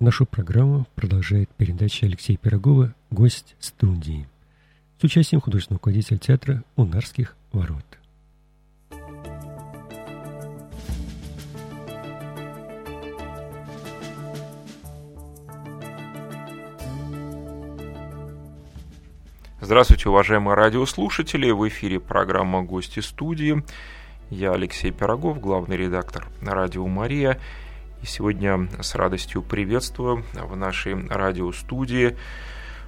Нашу программу продолжает передача Алексея Пирогова «Гость студии» с участием художественного руководителя театра «Унарских ворот». Здравствуйте, уважаемые радиослушатели! В эфире программа «Гости студии». Я Алексей Пирогов, главный редактор радио «Мария». И сегодня с радостью приветствую в нашей радиостудии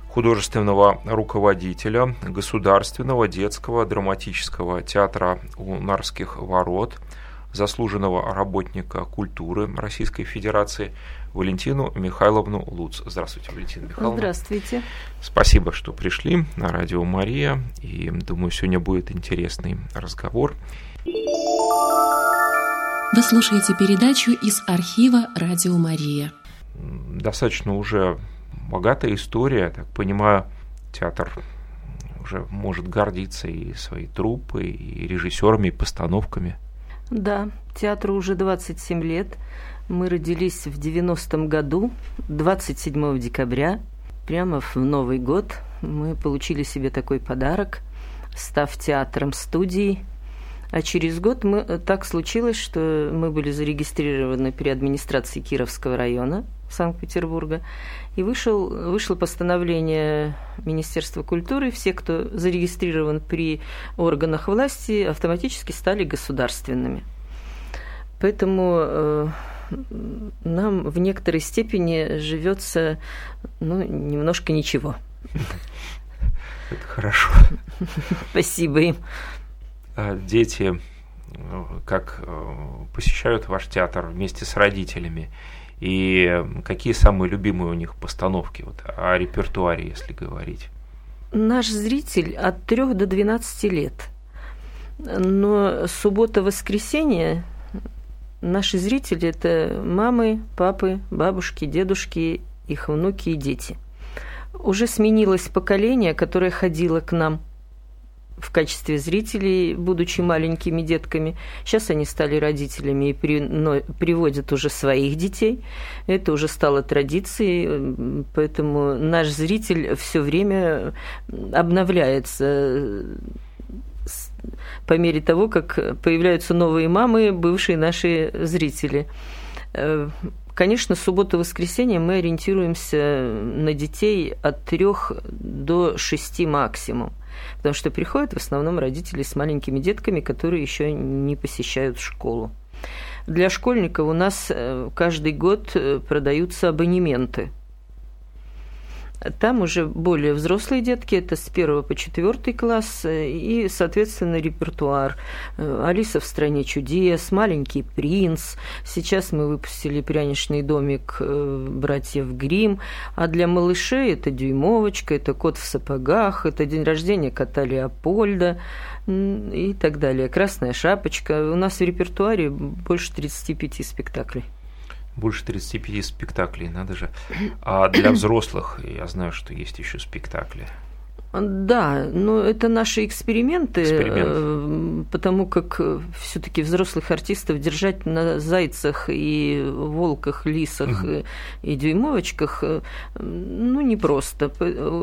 художественного руководителя Государственного детского драматического театра Унарских ворот, заслуженного работника культуры Российской Федерации Валентину Михайловну Луц. Здравствуйте, Валентина Михайловна. Здравствуйте. Спасибо, что пришли на радио Мария. И думаю, сегодня будет интересный разговор. Вы слушаете передачу из архива «Радио Мария». Достаточно уже богатая история, я так понимаю, театр уже может гордиться и своей труппой, и режиссерами, и постановками. Да, театру уже 27 лет. Мы родились в 90-м году, 27 декабря, прямо в Новый год. Мы получили себе такой подарок, став театром студии а через год мы, э, так случилось, что мы были зарегистрированы при администрации Кировского района Санкт-Петербурга. И вышел, вышло постановление Министерства культуры. Все, кто зарегистрирован при органах власти, автоматически стали государственными. Поэтому э, нам в некоторой степени живется ну, немножко ничего. Это хорошо. Спасибо им. А дети э, как э, посещают ваш театр вместе с родителями? И какие самые любимые у них постановки вот, о репертуаре, если говорить? Наш зритель от 3 до 12 лет. Но суббота-воскресенье наши зрители – это мамы, папы, бабушки, дедушки, их внуки и дети. Уже сменилось поколение, которое ходило к нам – в качестве зрителей, будучи маленькими детками. Сейчас они стали родителями и при, но, приводят уже своих детей. Это уже стало традицией, поэтому наш зритель все время обновляется по мере того, как появляются новые мамы, бывшие наши зрители. Э, конечно, суббота-воскресенье мы ориентируемся на детей от трех до шести максимум потому что приходят в основном родители с маленькими детками, которые еще не посещают школу. Для школьников у нас э, каждый год э, продаются абонементы – там уже более взрослые детки, это с первого по четвертый класс, и, соответственно, репертуар. Э, «Алиса в стране чудес», «Маленький принц». Сейчас мы выпустили «Пряничный домик» э, братьев Грим. А для малышей это «Дюймовочка», это «Кот в сапогах», это «День рождения кота Леопольда» и так далее. «Красная шапочка». У нас в репертуаре больше 35 спектаклей больше 35 спектаклей, надо же. А для взрослых я знаю, что есть еще спектакли. Да, но это наши эксперименты, Эксперимент. Э, потому как э, все-таки взрослых артистов держать на зайцах и волках, лисах угу. и дюймовочках, ну, непросто.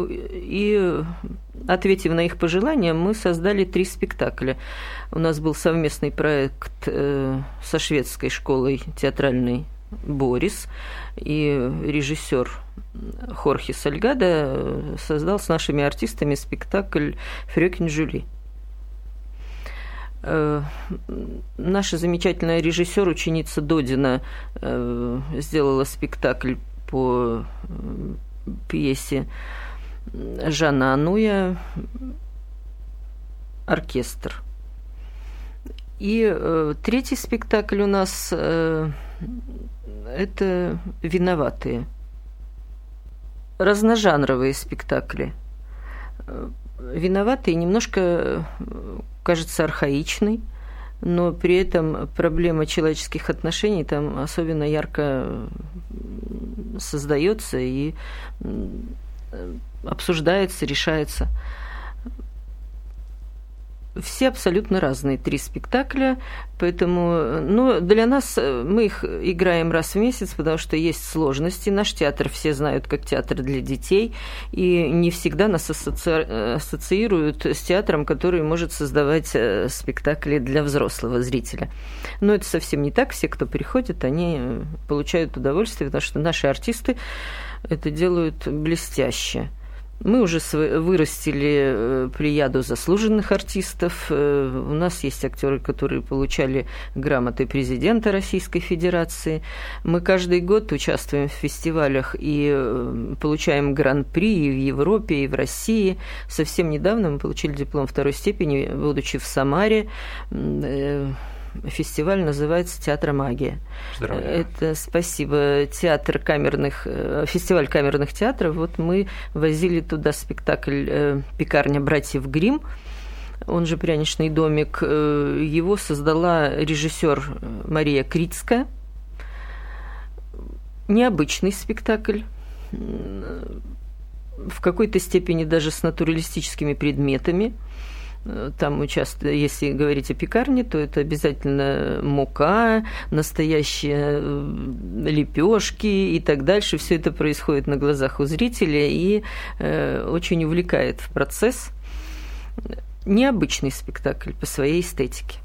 И ответив на их пожелания, мы создали три спектакля. У нас был совместный проект со шведской школой театральной Борис и режиссер Хорхе Сальгада создал с нашими артистами спектакль «Фрёкин Жюли». Э, наша замечательная режиссер, ученица Додина, э, сделала спектакль по э, пьесе Жана Ануя «Оркестр». И третий спектакль у нас это виноватые. Разножанровые спектакли. Виноватые немножко, кажется, архаичный, но при этом проблема человеческих отношений там особенно ярко создается и обсуждается, решается. Все абсолютно разные, три спектакля, поэтому, ну, для нас э, мы их играем раз в месяц, потому что есть сложности. Наш театр все знают как театр для детей, и не всегда нас асоци... ассоциируют с театром, который может создавать э, спектакли для взрослого зрителя. Но это совсем не так. Все, кто приходит, они получают удовольствие, потому что наши артисты это делают блестяще. Мы уже вырастили э, плеяду заслуженных артистов. Э, у нас есть актеры, которые получали грамоты президента Российской Федерации. Мы каждый год участвуем в фестивалях и э, получаем гран-при и в Европе, и в России. Совсем недавно мы получили диплом второй степени, будучи в Самаре фестиваль называется «Театр магия». Это спасибо. Театр камерных, э, фестиваль камерных театров. Вот мы возили туда спектакль э, «Пекарня братьев Грим он же «Пряничный домик», э, его создала режиссер Мария Крицкая. Необычный спектакль, в какой-то степени даже с натуралистическими предметами – там участвуют, если говорить о пекарне, то это обязательно мука, настоящие э, лепешки и так дальше. Все это происходит на глазах у зрителя и э, очень увлекает в процесс. Необычный спектакль по своей эстетике.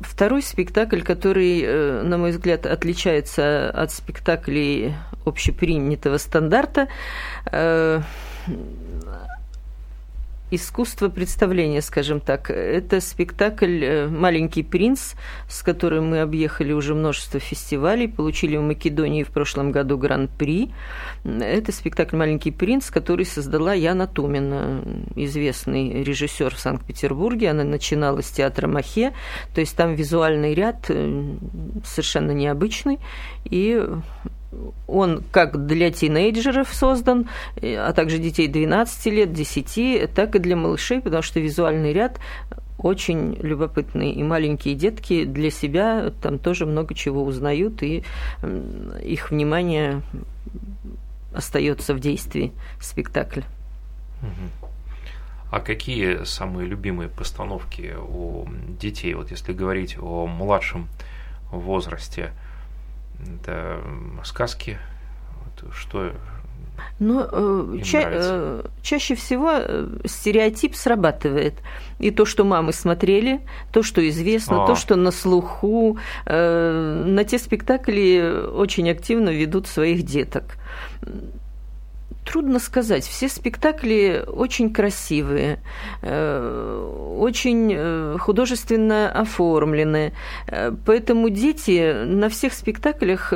Второй спектакль, который, э, на мой взгляд, отличается от спектаклей общепринятого стандарта, э, искусство представления, скажем так. Это спектакль э, «Маленький принц», с которым мы объехали уже множество фестивалей, получили в Македонии в прошлом году гран-при. Это спектакль «Маленький принц», который создала Яна Тумина, известный режиссер в Санкт-Петербурге. Она начинала с театра Махе, то есть там визуальный ряд э, совершенно необычный, и он как для тинейджеров создан, а также детей 12 лет, 10, так и для малышей, потому что визуальный ряд очень любопытный. И маленькие детки для себя там тоже много чего узнают, и их внимание остается в действии спектакля. А какие самые любимые постановки у детей, вот если говорить о младшем возрасте – это сказки, вот, что но э, ча- э, чаще всего э, стереотип срабатывает. И то, что мамы смотрели, то, что известно, а. то, что на слуху, э, на те спектакли очень активно ведут своих деток. Трудно сказать. Все спектакли очень красивые, э, очень э, художественно оформлены. Э, поэтому дети на всех спектаклях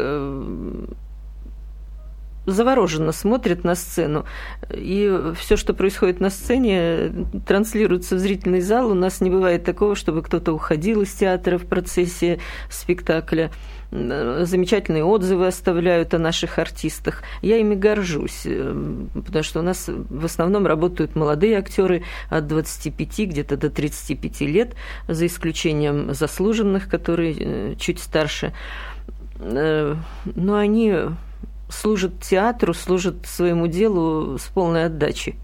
завороженно смотрят на сцену. И все, что происходит на сцене, транслируется в зрительный зал. У нас не бывает такого, чтобы кто-то уходил из театра в процессе спектакля замечательные отзывы оставляют о наших артистах. Я ими горжусь, э, потому что у нас в основном работают молодые актеры от 25 где-то до 35 лет, за исключением заслуженных, которые э, чуть старше. Э, но они служат театру, служат своему делу с полной отдачей.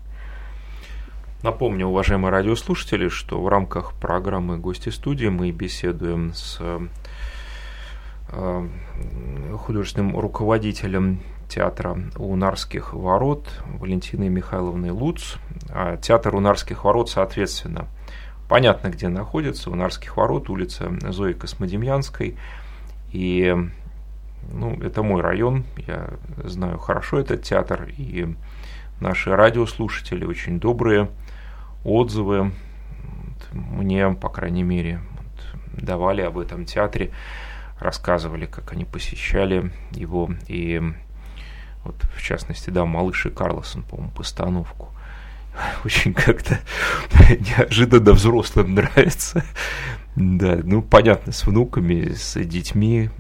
Напомню, уважаемые радиослушатели, что в рамках программы «Гости студии» мы беседуем с Э, художественным руководителем театра Унарских ворот Валентиной Михайловной Луц. А театр Унарских ворот, соответственно, понятно, где находится. Унарских ворот, улица Зои Космодемьянской. И ну, это мой район, я знаю хорошо этот театр, и наши радиослушатели очень добрые отзывы мне, по крайней мере, давали об этом театре рассказывали, как они посещали его. И вот, в частности, да, малыш и Карлосон, по-моему, постановку. Очень как-то неожиданно взрослым нравится. Да, ну, понятно, с внуками, с детьми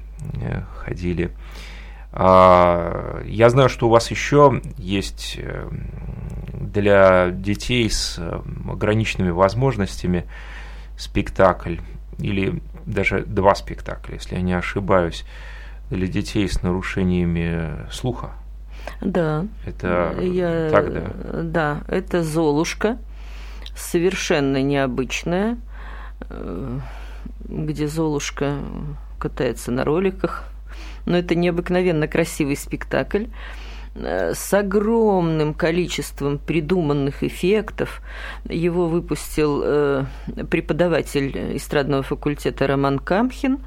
ходили. А, я знаю, что у вас еще есть э, для детей с э, ограниченными возможностями спектакль или даже два спектакля, если я не ошибаюсь, для детей с нарушениями слуха. Да. Это я, так, да? Да, это «Золушка». совершенно необычная, э, где Золушка катается на роликах. Но это необыкновенно красивый спектакль э, с огромным количеством придуманных эффектов. Его выпустил э, преподаватель эстрадного факультета Роман Камхин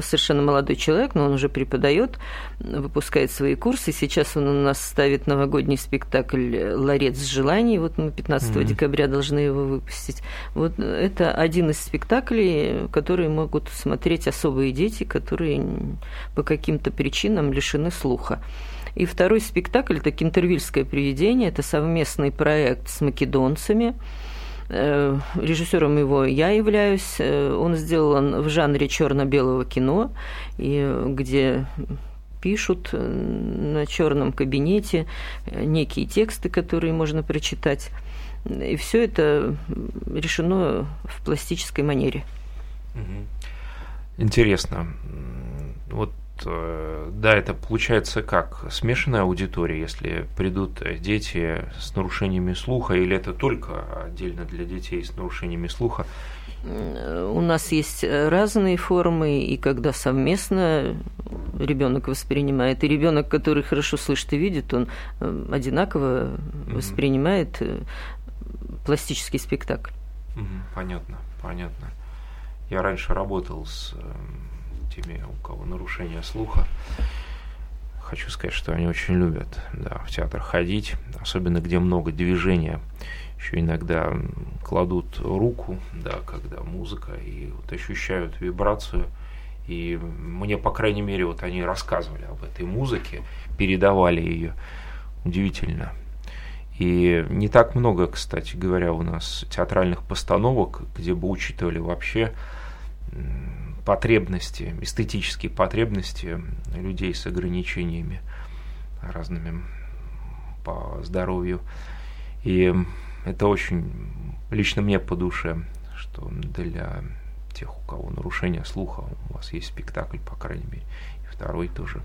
совершенно молодой человек, но он уже преподает, выпускает свои курсы. Сейчас он у нас ставит новогодний спектакль «Ларец желаний». Вот мы 15 mm-hmm. декабря должны его выпустить. Вот это один из спектаклей, которые могут смотреть особые дети, которые по каким-то причинам лишены слуха. И второй спектакль – это «Кентервильское привидение». Это совместный проект с македонцами – режиссером его я являюсь. Э, он сделан в жанре черно-белого кино, и где пишут э, на черном кабинете некие тексты, которые можно прочитать. И все это решено в пластической манере. Интересно. Вот Э, да, это получается как смешанная аудитория, если придут дети с нарушениями слуха, или это только отдельно для детей с нарушениями слуха? У нас есть разные формы, и когда совместно ребенок воспринимает, и ребенок, который хорошо слышит и видит, он э, одинаково воспринимает э, пластический спектакль. Понятно, понятно. Я раньше работал с теми, у кого нарушение слуха. Хочу сказать, что они очень любят да, в театр ходить, особенно где много движения. Еще иногда кладут руку, да, когда музыка, и вот ощущают вибрацию. И мне, по крайней мере, вот они рассказывали об этой музыке, передавали ее. Удивительно. И не так много, кстати говоря, у нас театральных постановок, где бы учитывали вообще потребности, эстетические потребности людей с ограничениями разными по здоровью. И это очень лично мне по душе, что для тех, у кого нарушение слуха, у вас есть спектакль, по крайней мере, и второй тоже.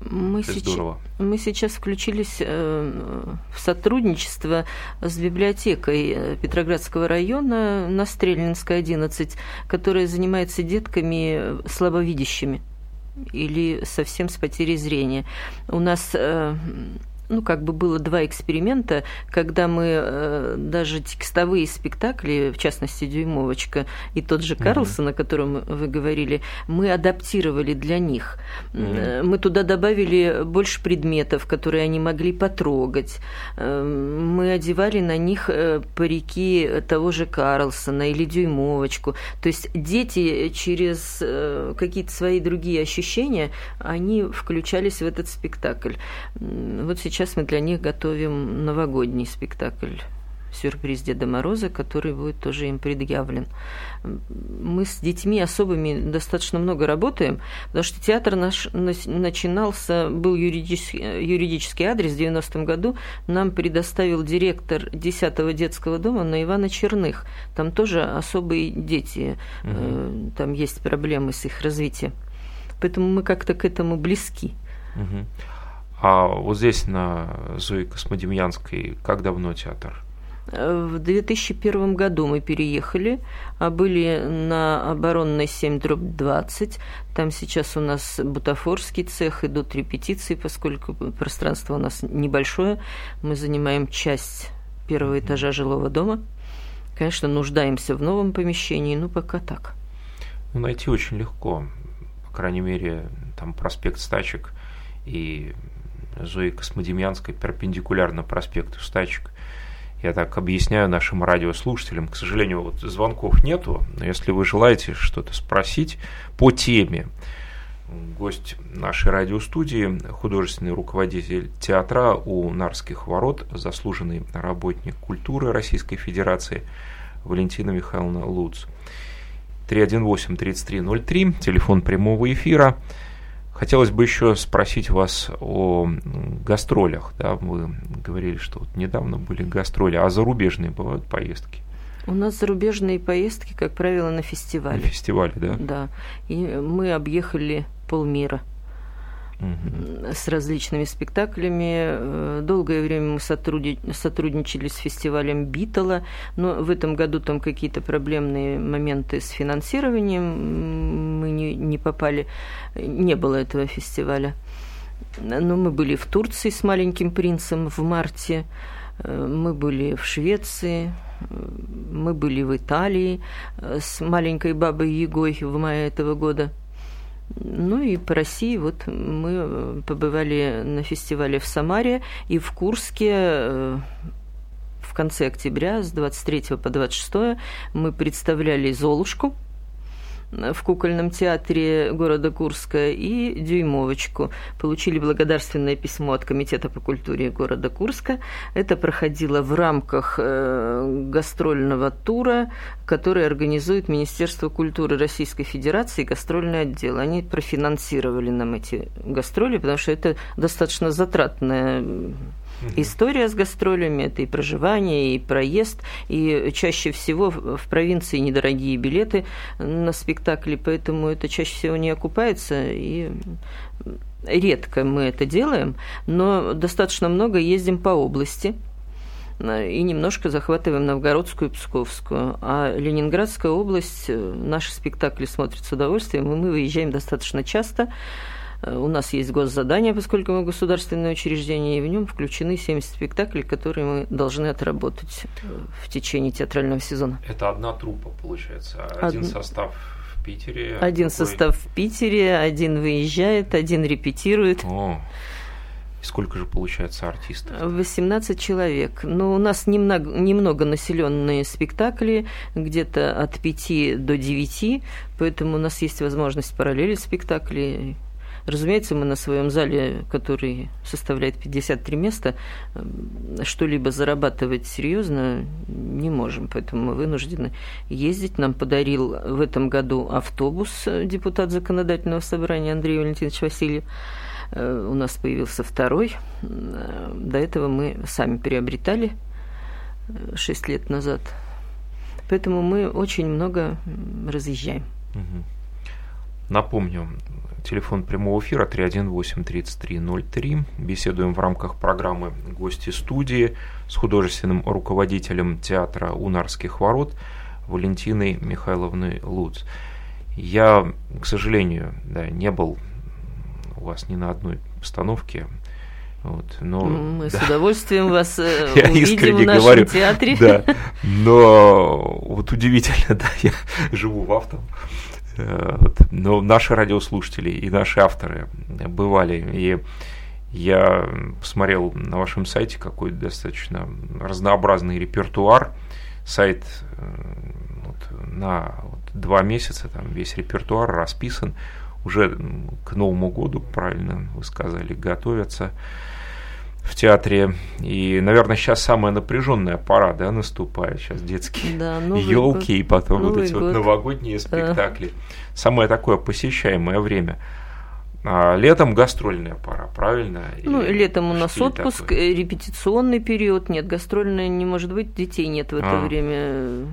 Мы, Это сейчас, здорово. мы сейчас включились э, в сотрудничество с библиотекой э, Петроградского района на Стрельнинской 11, которая занимается детками слабовидящими или совсем с потерей зрения. У нас э, ну, как бы было два эксперимента, когда мы э, даже текстовые спектакли, в частности, «Дюймовочка» и тот же Карлсон, mm-hmm. о котором вы говорили, мы адаптировали для них. Mm-hmm. Мы туда добавили больше предметов, которые они могли потрогать. Э, мы одевали на них э, парики того же Карлсона или «Дюймовочку». То есть дети через какие-то свои другие ощущения, они включались в этот спектакль. Вот сейчас сейчас мы для них готовим новогодний спектакль сюрприз Деда Мороза, который будет тоже им предъявлен. Мы с детьми особыми достаточно много работаем, потому что театр наш начинался, был юридический, юридический адрес в 90-м году, нам предоставил директор 10-го детского дома на Ивана Черных. Там тоже особые дети, угу. там есть проблемы с их развитием. Поэтому мы как-то к этому близки. Угу. А вот здесь, на Зои Космодемьянской, как давно театр? В 2001 году мы переехали, а были на оборонной 7 дробь 20. Там сейчас у нас бутафорский цех, идут репетиции, поскольку пространство у нас небольшое. Мы занимаем часть первого этажа жилого дома. Конечно, нуждаемся в новом помещении, но пока так. Ну, найти очень легко. По крайней мере, там проспект Стачек и Зои Космодемьянской перпендикулярно проспекту Стачек. Я так объясняю нашим радиослушателям. К сожалению, вот звонков нету, но если вы желаете что-то спросить по теме, гость нашей радиостудии, художественный руководитель театра у Нарских ворот, заслуженный работник культуры Российской Федерации Валентина Михайловна Луц. 318-3303, телефон прямого эфира – Хотелось бы еще спросить вас о гастролях. Да? Вы говорили, что вот недавно были гастроли, а зарубежные бывают поездки? У нас зарубежные поездки, как правило, на фестивале. На фестивале, да? Да. И мы объехали полмира. С различными спектаклями. Долгое время мы сотрудничали с фестивалем Битала, но в этом году там какие-то проблемные моменты с финансированием, мы не, не попали, не было этого фестиваля. Но мы были в Турции с «Маленьким принцем» в марте, мы были в Швеции, мы были в Италии с маленькой бабой Егой в мае этого года. Ну и по России вот мы побывали на фестивале в Самаре и в Курске э, в конце октября с 23 по 26 мы представляли «Золушку», в кукольном театре города Курска и «Дюймовочку». Получили благодарственное письмо от Комитета по культуре города Курска. Это проходило в рамках э, гастрольного тура, который организует Министерство культуры Российской Федерации и гастрольный отдел. Они профинансировали нам эти гастроли, потому что это достаточно затратная История с гастролями – это и проживание, и проезд, и чаще всего в провинции недорогие билеты на спектакли, поэтому это чаще всего не окупается, и редко мы это делаем, но достаточно много ездим по области, и немножко захватываем Новгородскую и Псковскую. А Ленинградская область, э, наши спектакли смотрят с удовольствием, и мы выезжаем достаточно часто. Э, у нас есть госзадание, поскольку мы государственное учреждение, и в нем включены 70 спектаклей, которые мы должны отработать э, в течение театрального сезона. Это одна труппа, получается, один Од... состав в Питере. Один какой... состав в Питере, один выезжает, один репетирует. О. Сколько же получается артистов? 18 человек. Но у нас немного, немного населенные спектакли, где-то от 5 до 9, поэтому у нас есть возможность параллелить спектакли Разумеется, мы на своем зале, который составляет 53 места, что-либо зарабатывать серьезно не можем, поэтому мы вынуждены ездить. Нам подарил в этом году автобус э, депутат законодательного собрания Андрей Валентинович Васильев. Э, у нас появился второй. Э, до этого мы сами приобретали 6 лет назад. Поэтому мы очень много разъезжаем. Напомню, Телефон прямого эфира 318-3303. Беседуем в рамках программы «Гости студии» с художественным руководителем театра «Унарских ворот» Валентиной Михайловной Луц. Я, к сожалению, да, не был у вас ни на одной постановке. Вот, но, Мы да. с удовольствием вас э, я увидим в нашем говорю, театре. Да, но вот удивительно, да, я живу в Автом, Э, но наши радиослушатели и наши авторы бывали. И я посмотрел на вашем сайте какой достаточно разнообразный репертуар. Сайт э, вот, на вот, два месяца, там весь репертуар расписан. Уже к Новому году, правильно вы сказали, готовятся в театре. И, наверное, сейчас самая напряженная пора, да, наступает. Сейчас детские да, елки и потом Новый вот эти год. вот новогодние спектакли. А. Самое такое посещаемое время. А летом гастрольная пора, правильно? Ну, Или летом у нас отпуск, такое? Э, репетиционный период. Нет, гастрольная не может быть, детей нет в это а. время.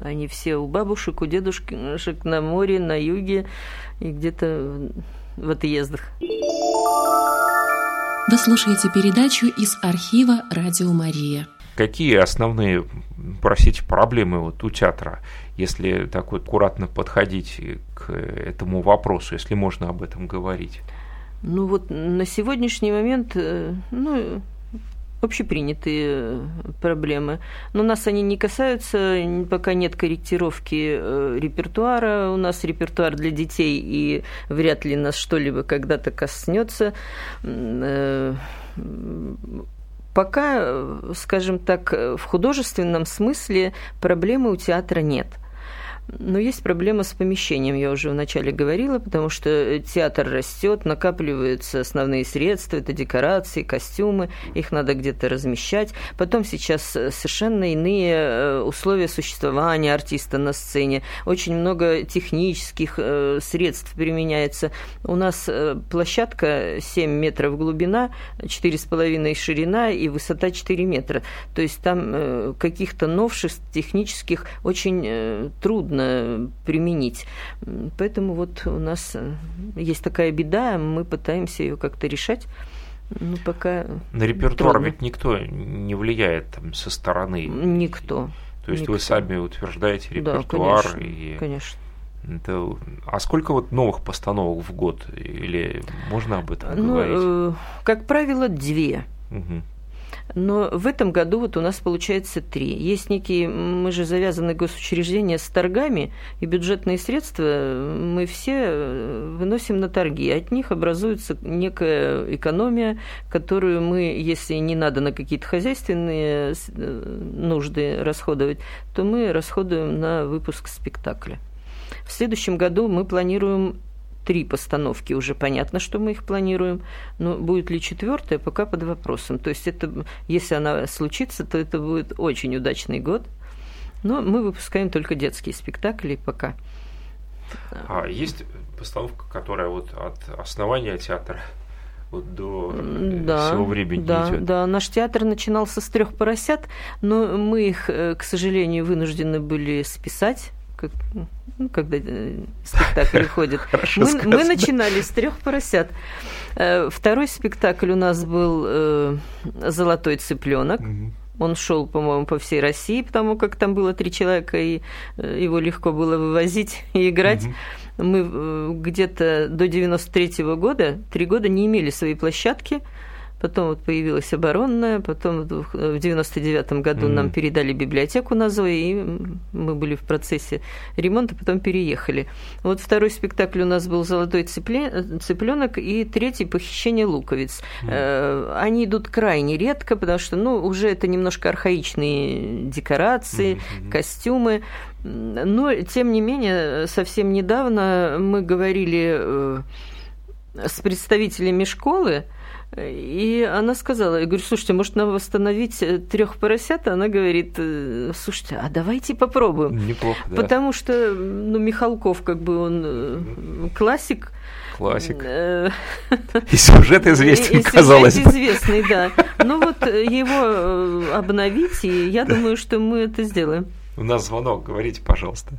Они все у бабушек, у дедушек на море, на юге и где-то в отъездах. Вы слушаете передачу из архива «Радио Мария». Какие основные, простите, проблемы вот у театра, если так вот аккуратно подходить к этому вопросу, если можно об этом говорить? Ну вот на сегодняшний момент, э, ну, общепринятые э, проблемы. Но нас они не касаются, пока нет корректировки э, репертуара. У нас репертуар для детей, и вряд ли нас что-либо когда-то коснется. Э, пока, скажем так, в художественном смысле проблемы у театра нет – но есть проблема с помещением, я уже вначале говорила, потому что театр растет, накапливаются основные средства, это декорации, костюмы, их надо где-то размещать. Потом сейчас совершенно иные э, условия существования артиста на сцене. Очень много технических э, средств применяется. У нас э, площадка 7 метров глубина, 4,5 ширина и высота 4 метра. То есть там каких-то новшеств технических очень трудно можно применить. Поэтому вот у нас есть такая беда, мы пытаемся ее как-то решать. Ну, пока На репертуар трудно. ведь никто не влияет там, со стороны. Никто. То есть никто. вы сами утверждаете репертуар да, конечно, и. Конечно. Это... А сколько вот новых постановок в год? Или можно об этом ну, говорить? Э, как правило, две. Угу. Но в этом году вот у нас получается три. Есть некие, мы же завязаны госучреждения с торгами, и бюджетные средства мы все э, выносим на торги. От них образуется некая экономия, которую мы, если не надо на какие-то хозяйственные э, нужды расходовать, то мы расходуем на выпуск спектакля. В следующем году мы планируем три постановки, уже понятно, что мы их планируем, но будет ли четвертая, пока под вопросом. То есть это, если она случится, то это будет очень удачный год. Но мы выпускаем только детские спектакли пока. А есть постановка, которая вот от основания театра вот до да, всего времени да, идет. Да, наш театр начинался с трех поросят, но мы их, э, к сожалению, вынуждены были списать как, ну, когда э, спектакль ходит. Мы, мы начинали с трех поросят. Э, второй спектакль у нас был э, Золотой цыпленок. Он шел, по-моему, по всей России, потому как там было три человека, и его легко было вывозить и играть. Угу. Мы где-то до 93 -го года, три года не имели своей площадки потом вот появилась оборонная, потом в 99 году mm-hmm. нам передали библиотеку на Зои, и мы были в процессе ремонта, потом переехали. Вот второй спектакль у нас был «Золотой цыпленок» и третий «Похищение луковиц». Mm-hmm. Они идут крайне редко, потому что, ну, уже это немножко архаичные декорации, mm-hmm. костюмы, но, тем не менее, совсем недавно мы говорили э, с представителями школы, и она сказала, я говорю, слушайте, может нам восстановить э, трех поросят? Она говорит, «Э, слушайте, а давайте попробуем. Неплохо, да. Потому что, ну, Михалков, как бы он э, классик. Классик. И сюжет известен, казалось сюжет известный, да. Ну вот его обновить, и я думаю, что мы это сделаем. У нас звонок, говорите, пожалуйста.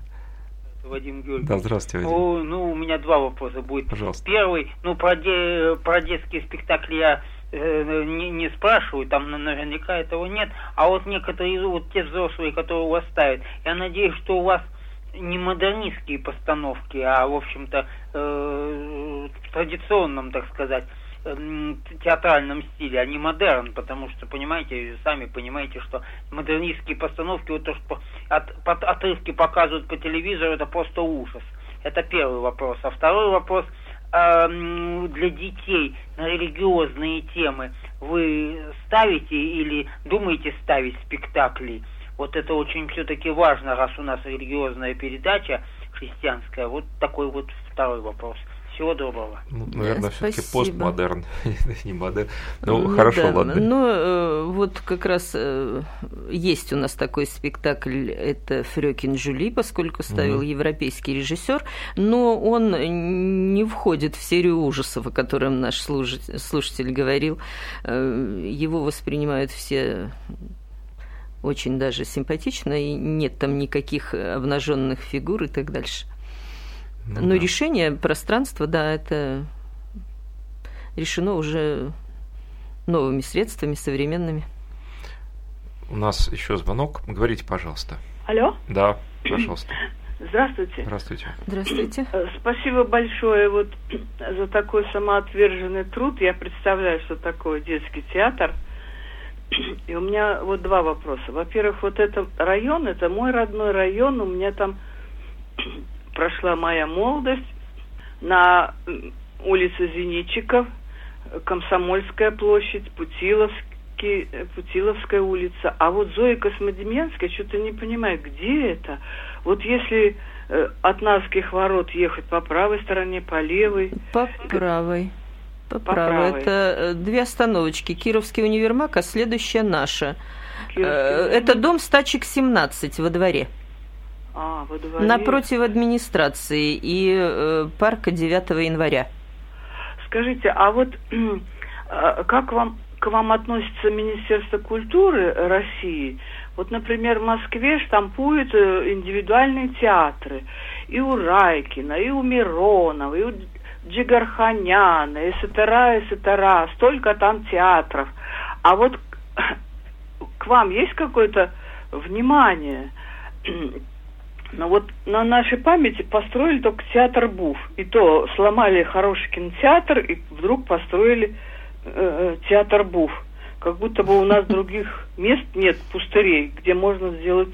Вадим Георгиевич. Да, здравствуйте, Вадим. О, ну, у меня два вопроса будет. Пожалуйста. Первый, ну, про, де, про детские спектакли я э, не, не спрашиваю, там наверняка этого нет. А вот некоторые, вот те взрослые, которые у вас ставят, я надеюсь, что у вас не модернистские постановки, а, в общем-то, э, традиционном, так сказать, театральном стиле, а не модерн, потому что, понимаете, сами понимаете, что модернистские постановки, вот то, что от, под, отрывки показывают по телевизору, это просто ужас. Это первый вопрос. А второй вопрос э, для детей на религиозные темы вы ставите или думаете ставить спектакли? Вот это очень все-таки важно, раз у нас религиозная передача христианская. Вот такой вот второй вопрос. Всего доброго. Ну, наверное, да, все-таки постмодерн, не модерн. Ну, ну хорошо, да. ладно. Ну, э, вот как раз э, есть у нас такой спектакль, это Фрёкин Жюли, поскольку ставил угу. европейский режиссер, но он не входит в серию ужасов, о котором наш слушатель говорил. Э, его воспринимают все очень даже симпатично, и нет там никаких обнаженных фигур и так дальше. Ну, Но да. решение пространства, да, это решено уже новыми средствами, современными. У нас еще звонок. Говорите, пожалуйста. Алло? Да, пожалуйста. Здравствуйте. Здравствуйте. Здравствуйте. Э, спасибо большое вот за такой самоотверженный труд. Я представляю, что такое детский театр. И у меня вот два вопроса. Во-первых, вот этот район, это мой родной район, у меня там прошла моя молодость на улице Зенитчиков, Комсомольская площадь, Путиловский, э, Путиловская улица. А вот Зоя Космодемьянская что-то не понимает, где это? Вот если э, от Навских ворот ехать по правой стороне, по левой? По правой. По, по правой. правой. Это э, две остановочки. Кировский универмаг, а следующая наша. Кировский Это дом стачек 17 во дворе. А, во дворе. Напротив администрации и э, парка 9 января. Скажите, а вот э, как вам к вам относится Министерство культуры России? Вот, например, в Москве штампуют э, индивидуальные театры. И у Райкина, и у Миронова, и у Джигарханяна, и Сатара, и Сатара. Столько там театров. А вот к вам есть какое-то внимание? Но вот на нашей памяти построили только театр Буф. И то сломали хороший кинотеатр, и вдруг построили э, э театр Буф. Как будто бы у нас других мест нет, пустырей, где можно сделать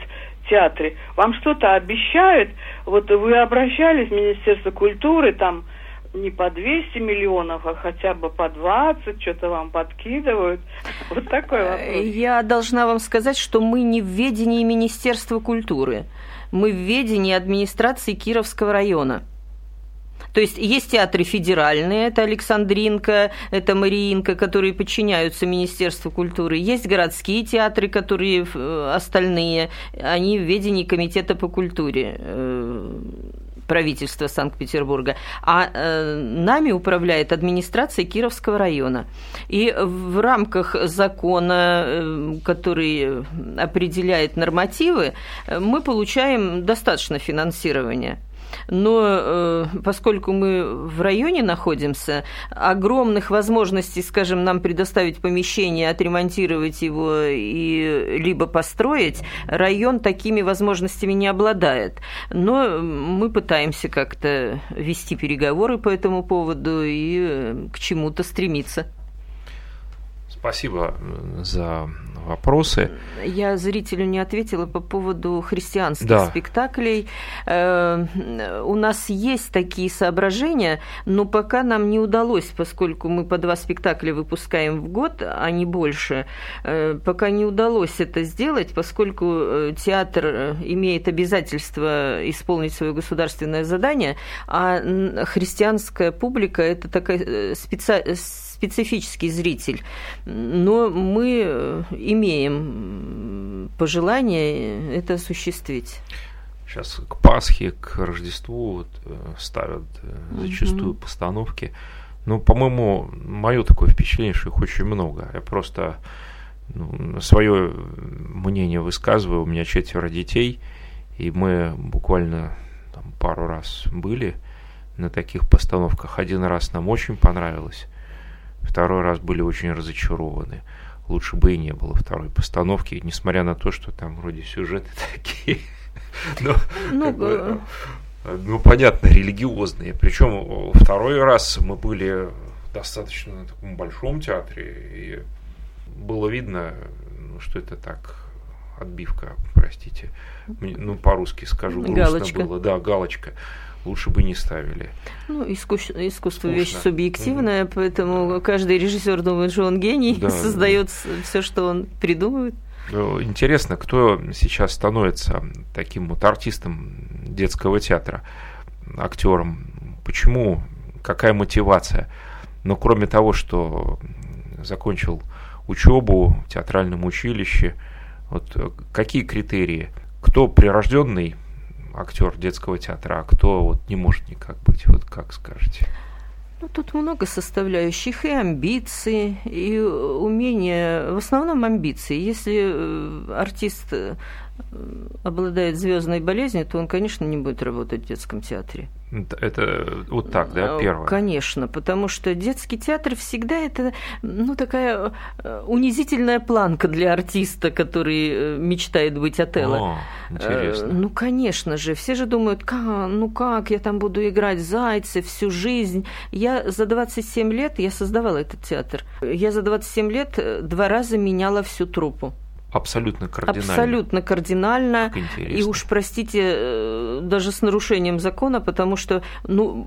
театры. Вам что-то обещают? Вот вы обращались в Министерство культуры, там не по 200 миллионов, а хотя бы по 20, что-то вам подкидывают. Вот такой вопрос. Я должна вам сказать, что мы не в ведении Министерства культуры мы в ведении администрации Кировского района. То есть есть театры федеральные, это Александринка, это Мариинка, которые подчиняются Министерству культуры. Есть городские театры, которые э, остальные, они в ведении Комитета по культуре э, правительства Санкт-Петербурга, а э, нами управляет администрация Кировского района. И в рамках закона, э, который определяет нормативы, э, мы получаем достаточно финансирования но э, поскольку мы в районе находимся, огромных возможностей, скажем, нам предоставить помещение, отремонтировать его и либо построить, район такими возможностями не обладает. Но мы пытаемся как-то вести переговоры по этому поводу и к чему-то стремиться. Спасибо за вопросы. Я зрителю не ответила по поводу христианских да. спектаклей. Э, у нас есть такие соображения, но пока нам не удалось, поскольку мы по два спектакля выпускаем в год, а не больше, э, пока не удалось это сделать, поскольку э, театр имеет обязательство исполнить свое государственное задание, а христианская публика это такая специальная специфический зритель. Но мы э, имеем пожелание это осуществить. Сейчас к Пасхе, к Рождеству вот, э, ставят э, зачастую mm-hmm. постановки. Ну, по-моему, мое такое впечатление, что их очень много. Я просто ну, свое мнение высказываю. У меня четверо детей, и мы буквально там, пару раз были на таких постановках. Один раз нам очень понравилось. Второй раз были очень разочарованы. Лучше бы и не было второй постановки, несмотря на то, что там вроде сюжеты такие. Но, ну, бы, ну, понятно, религиозные. Причем второй раз мы были в достаточно таком большом театре, и было видно, ну, что это так отбивка, простите. Ну, по-русски скажу, грустно галочка. было. Да, галочка лучше бы не ставили. Ну, искусство, искусство вещь субъективная, mm поэтому каждый режиссер думает, что он гений, да, создает да. все, что он придумывает. Ну, интересно, кто сейчас становится таким вот артистом детского театра, актером? Почему? Какая мотивация? Но кроме того, что закончил учебу в театральном училище, вот какие критерии? Кто прирожденный актер детского театра, а кто вот не может никак быть, вот как скажете? Ну, тут много составляющих, и амбиции, и умение, в основном амбиции. Если э, артист э, обладает звездной болезнью, то он, конечно, не будет работать в детском театре. Это вот так, да, э, первое? Конечно, потому что детский театр всегда это, ну, такая э, унизительная планка для артиста, который э, мечтает быть Отелло. О, интересно. Ну, конечно же, все же думают, как, ну как, я там буду играть зайцы всю жизнь. Я за 27 лет, я создавала этот театр, я за 27 лет два раза меняла всю труппу. Абсолютно кардинально. Абсолютно кардинально. И уж, простите, э, даже с нарушением закона, потому что ну,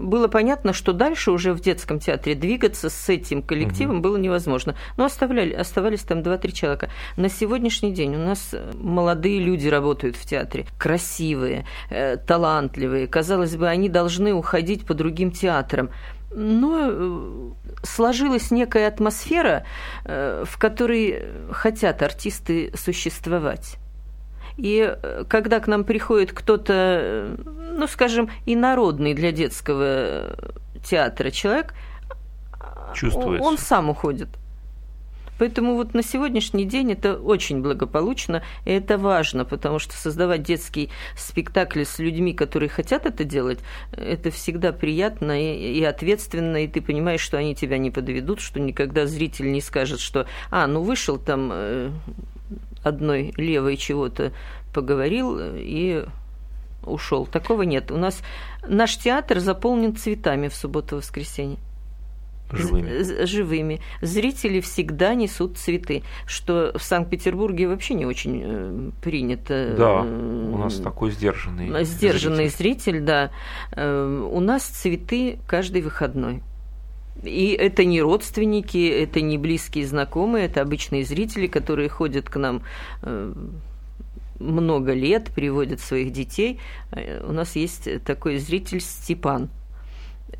было понятно, что дальше уже в детском театре двигаться с этим коллективом угу. было невозможно. Но оставляли, оставались там 2-3 человека. На сегодняшний день у нас молодые люди работают в театре, красивые, э, талантливые. Казалось бы, они должны уходить по другим театрам но э, сложилась некая атмосфера, э, в которой хотят артисты существовать. И э, когда к нам приходит кто-то, ну, скажем, инородный для детского театра человек, Чувствуется. он сам уходит. Поэтому вот на сегодняшний день это очень благополучно, и это важно, потому что создавать детский спектакль с людьми, которые хотят это делать, это всегда приятно и, и ответственно, и ты понимаешь, что они тебя не подведут, что никогда зритель не скажет, что «а, ну вышел там э, одной левой чего-то поговорил и ушел. Такого нет. У нас наш театр заполнен цветами в субботу-воскресенье. Живыми. живыми. Зрители всегда несут цветы, что в Санкт-Петербурге вообще не очень э, принято. Да, у нас такой сдержанный. Сдержанный зритель, зритель да. Э, у нас цветы каждый выходной. И это не родственники, это не близкие знакомые, это обычные зрители, которые ходят к нам э, много лет, приводят своих детей. У нас есть такой зритель Степан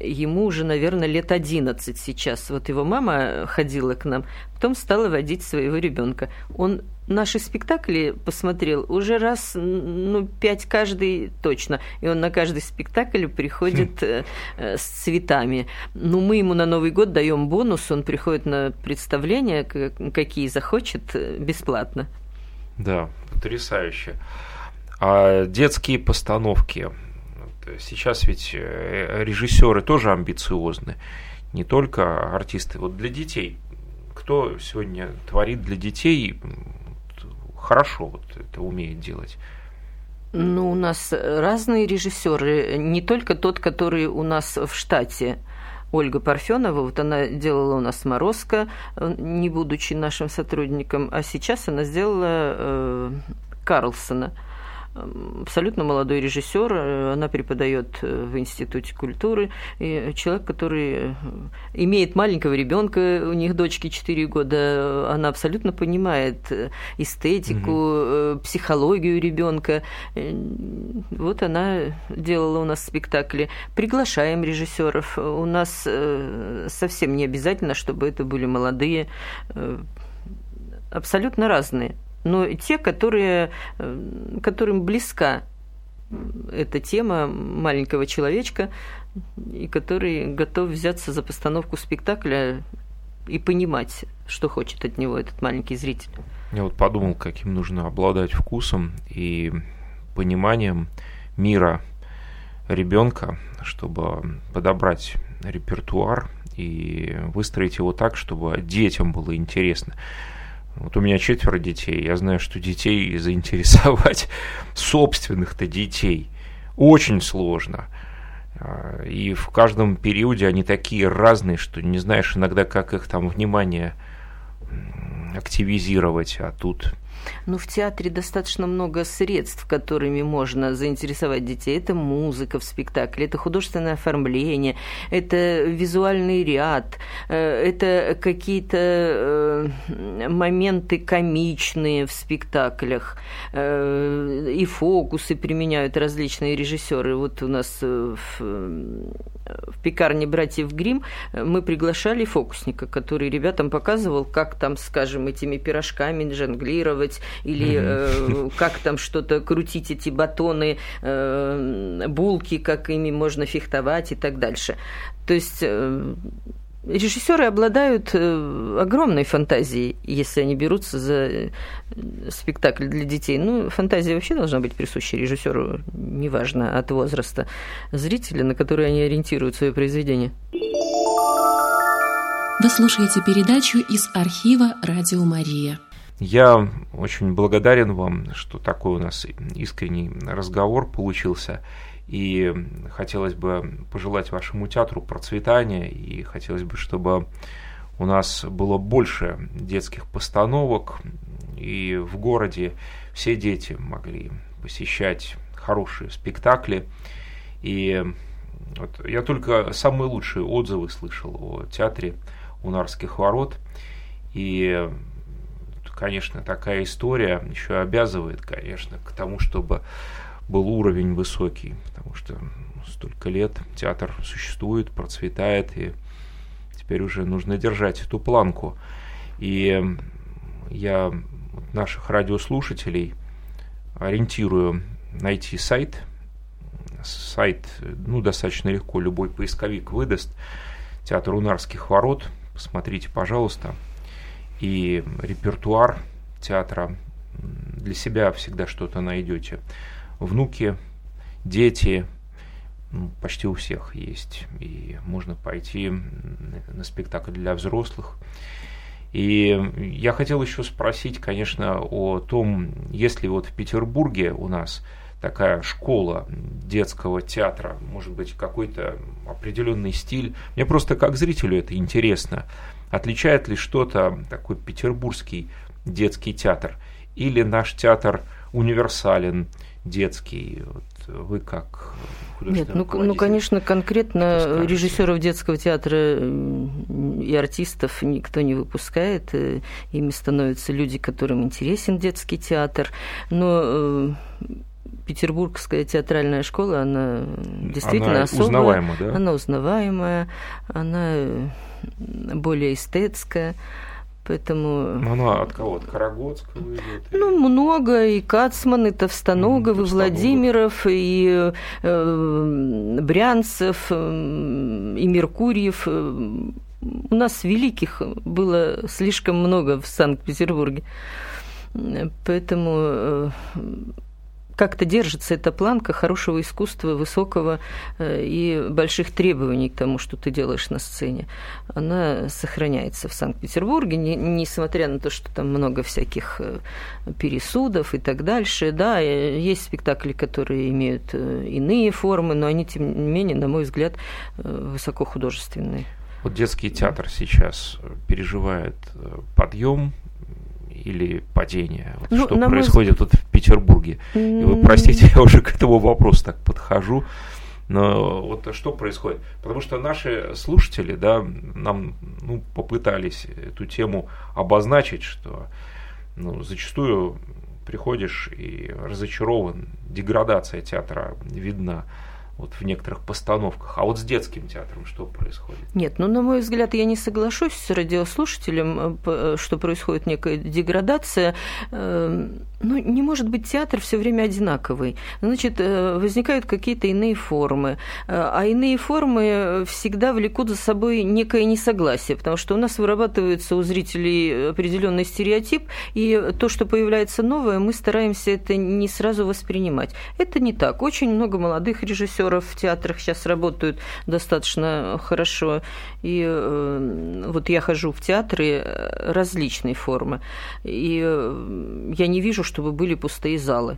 ему уже, наверное, лет 11 сейчас. Вот его мама ходила к нам, потом стала водить своего ребенка. Он наши спектакли посмотрел уже раз, ну, пять каждый точно. И он на каждый спектакль приходит хм. э, с цветами. Ну, мы ему на Новый год даем бонус, он приходит на представления, какие захочет, э, бесплатно. Да, потрясающе. А детские постановки, сейчас ведь э, режиссеры тоже амбициозны, не только артисты. Вот для детей, кто сегодня творит для детей хорошо вот это умеет делать? Ну, у нас разные режиссеры, не только тот, который у нас в штате. Ольга Парфенова, вот она делала у нас «Морозко», не будучи нашим сотрудником, а сейчас она сделала э, Карлсона – абсолютно молодой режиссер, э, она преподает э, в Институте культуры, и человек, который э, имеет маленького ребенка, у них дочки 4 года, она абсолютно понимает эстетику, угу. психологию ребенка. Вот она делала у нас спектакли. Приглашаем режиссеров. У нас совсем не обязательно, чтобы это были молодые, абсолютно разные но те, которые, э, которым близка эта тема маленького человечка, и который готов взяться за постановку спектакля и понимать, что хочет от него этот маленький зритель. Я вот подумал, каким нужно обладать вкусом и пониманием мира ребенка, чтобы подобрать репертуар и выстроить его так, чтобы детям было интересно. Вот у меня четверо детей. Я знаю, что детей заинтересовать собственных-то детей очень сложно. А, и в каждом периоде они такие разные, что не знаешь иногда, как их там внимание активизировать, а тут но в театре достаточно много средств, которыми можно заинтересовать детей. Это музыка в спектакле, это художественное оформление, это визуальный ряд, э, это какие-то э, моменты комичные в спектаклях. Э, и фокусы применяют различные режиссеры. Вот у нас в, в пекарне братьев Грим мы приглашали фокусника, который ребятам показывал, как там, скажем, этими пирожками жонглировать, или э, как там что-то крутить эти батоны, э, булки, как ими можно фехтовать и так дальше. То есть э, режиссеры обладают э, огромной фантазией, если они берутся за э, спектакль для детей. Ну, фантазия вообще должна быть присуща режиссеру, неважно от возраста зрителя, на который они ориентируют свое произведение. Вы слушаете передачу из архива «Радио Мария». Я очень благодарен вам, что такой у нас искренний разговор получился. И хотелось бы пожелать вашему театру процветания, и хотелось бы, чтобы у нас было больше детских постановок, и в городе все дети могли посещать хорошие спектакли. И вот я только самые лучшие отзывы слышал о театре Унарских ворот. И конечно, такая история еще обязывает, конечно, к тому, чтобы был уровень высокий, потому что столько лет театр существует, процветает, и теперь уже нужно держать эту планку. И я наших радиослушателей ориентирую найти сайт. Сайт, ну, достаточно легко, любой поисковик выдаст. Театр Унарских ворот. Посмотрите, пожалуйста. и репертуар театра для себя всегда что-то найдете. Внуки, дети, ну, почти у всех есть. И можно пойти на спектакль для взрослых. И я хотел еще спросить, конечно, о том, если вот в Петербурге у нас такая школа детского театра, может быть, какой-то определенный стиль. Мне просто как зрителю это интересно. Отличает ли что-то такой петербургский детский театр? Или наш театр универсален, детский? Вот вы как нет, ну, ну, конечно, конкретно режиссеров детского театра и артистов никто не выпускает. Э, ими становятся люди, которым интересен детский театр. Но э, Петербургская театральная школа, она действительно она особая. Узнаваема, да? Она узнаваемая, она более эстетская. Поэтому... Ну, она от кого? От Карагодского идет? Ну, много. И Кацман, и Товстоногов, mm, и Владимиров, и э, Брянцев, э, и Меркурьев. У нас великих было слишком много в Санкт-Петербурге. Поэтому э, как-то держится эта планка хорошего искусства, высокого э, и больших требований к тому, что ты делаешь на сцене. Она сохраняется в Санкт-Петербурге, не, несмотря на то, что там много всяких э, пересудов и так дальше. Да, э, есть спектакли, которые имеют иные формы, но они, тем не менее, на мой взгляд, высокохудожественные. Вот детский театр сейчас переживает подъем, или падение? Вот ну, что происходит мой... тут в Петербурге? И вы простите, я уже к этому вопросу так подхожу. Но вот что происходит? Потому что наши слушатели, да, нам ну, попытались эту тему обозначить, что ну, зачастую приходишь и разочарован, деградация театра видна вот в некоторых постановках. А вот с детским театром что происходит? Нет, ну, на мой взгляд, я не соглашусь с радиослушателем, э, что происходит некая деградация. Эм, ну, не может быть театр все время одинаковый. Значит, э, возникают какие-то иные формы. Э, а иные формы всегда влекут за собой некое несогласие, потому что у нас вырабатывается у зрителей определенный стереотип, и то, что появляется новое, мы стараемся это не сразу воспринимать. Это не так. Очень много молодых режиссеров актеров в театрах сейчас работают достаточно хорошо. И э, вот я хожу в театры различной формы, и э, я не вижу, чтобы были пустые залы.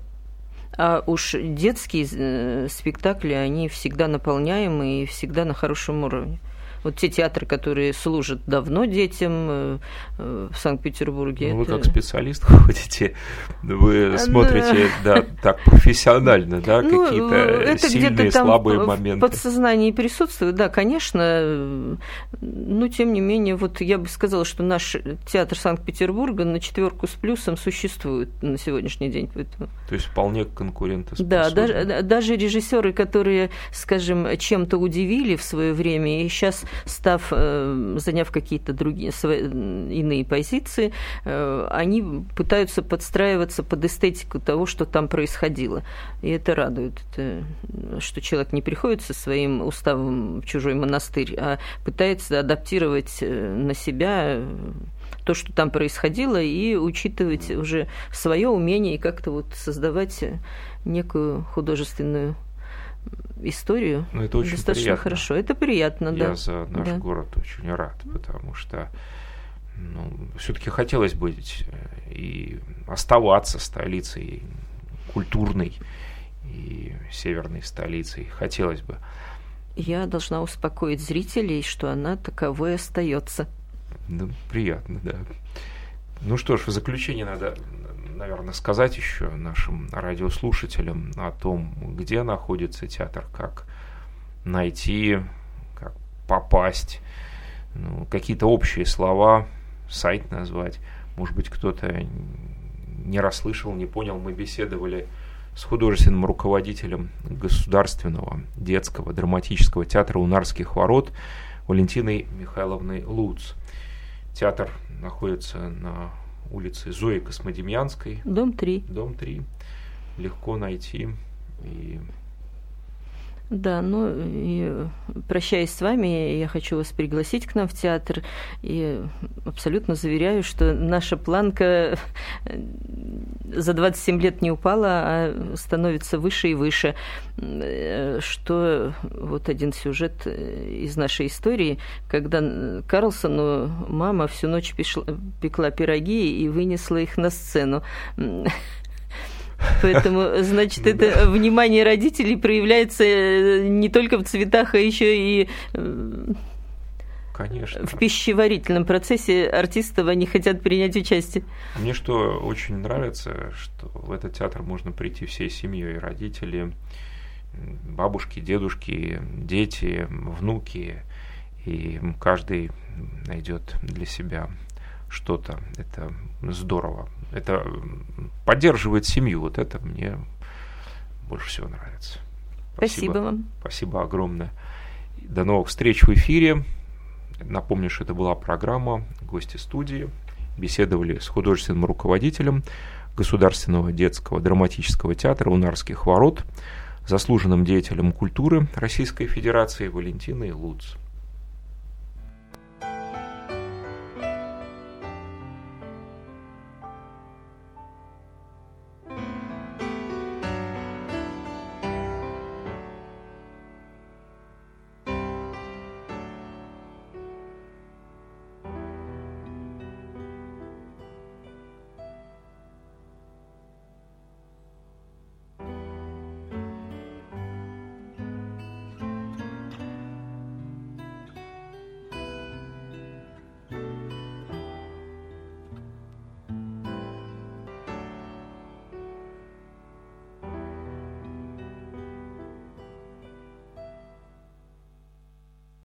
А уж детские э, спектакли, они всегда наполняемые и всегда на хорошем уровне. Вот те театры, которые служат давно детям э, э, в Санкт-Петербурге. Ну, это... Вы как специалист ходите, вы смотрите, да, так профессионально, да, ну, какие-то это сильные, там слабые моменты. В подсознании присутствует, да, конечно. Но, тем не менее, вот я бы сказала, что наш театр Санкт-Петербурга на четверку с плюсом существует на сегодняшний день. Поэтому... То есть вполне конкурентоспособен. Да, даже, даже режиссеры, которые, скажем, чем-то удивили в свое время и сейчас став, э, заняв какие-то другие свои, иные позиции, э, они пытаются подстраиваться под эстетику того, что там происходило. И это радует, это, что человек не приходит со своим уставом в чужой монастырь, а пытается адаптировать э, на себя то, что там происходило, и учитывать уже свое умение и как-то вот создавать некую художественную историю ну, это очень достаточно приятно. хорошо. Это приятно, Я да. Я за наш да. город очень рад, потому что ну, все-таки хотелось быть э, и оставаться столицей культурной и северной столицей. Хотелось бы. Я должна успокоить зрителей, что она таковой остается. Ну, приятно, да. Ну что ж, в заключение надо наверное, сказать еще нашим радиослушателям о том, где находится театр, как найти, как попасть, ну, какие-то общие слова, сайт назвать. Может быть, кто-то не расслышал, не понял. Мы беседовали с художественным руководителем Государственного детского драматического театра «Унарских ворот» Валентиной Михайловной Луц. Театр находится на улицы Зои Космодемьянской. Дом 3. Дом 3. Легко найти. И Да, ну и прощаясь с вами, я хочу вас пригласить к нам в театр и абсолютно заверяю, что наша планка за 27 лет не упала, а становится выше и выше. Что вот один сюжет из нашей истории, когда Карлсону мама всю ночь пекла пироги и вынесла их на сцену. Поэтому, значит, это внимание родителей проявляется э, не только в цветах, а еще и э, Конечно. В пищеварительном процессе артистов они хотят принять участие. Мне что очень нравится, что в этот театр можно прийти всей семьей, родители, бабушки, дедушки, дети, внуки, и каждый найдет для себя что-то. Это здорово. Это поддерживает семью. Вот это мне больше всего нравится. Спасибо, Спасибо вам. Спасибо огромное. До новых встреч в эфире. Напомню, что это была программа «Гости студии». Беседовали с художественным руководителем Государственного детского драматического театра «Унарских ворот», заслуженным деятелем культуры Российской Федерации Валентиной Луц.